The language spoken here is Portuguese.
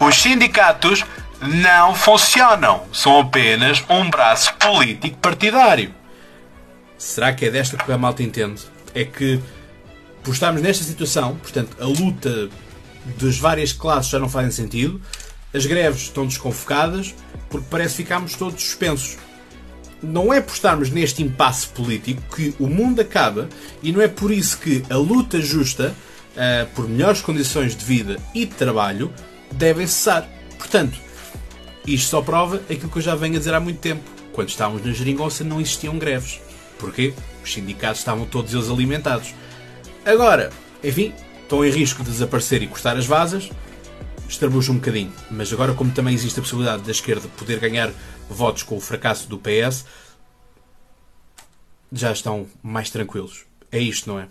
Os sindicatos não funcionam. São apenas um braço político partidário. Será que é desta que a malta entende? É que, por estarmos nesta situação, portanto, a luta das várias classes já não fazem sentido, as greves estão desconfocadas, porque parece que ficámos todos suspensos. Não é por estarmos neste impasse político que o mundo acaba e não é por isso que a luta justa uh, por melhores condições de vida e de trabalho devem cessar. Portanto, isto só prova aquilo que eu já venho a dizer há muito tempo. Quando estávamos na geringonça não existiam greves. Porquê? Os sindicatos estavam todos eles alimentados. Agora, enfim, estão em risco de desaparecer e cortar as vasas, estrabucha um bocadinho. Mas agora, como também existe a possibilidade da esquerda poder ganhar votos com o fracasso do PS, já estão mais tranquilos. É isto, não é?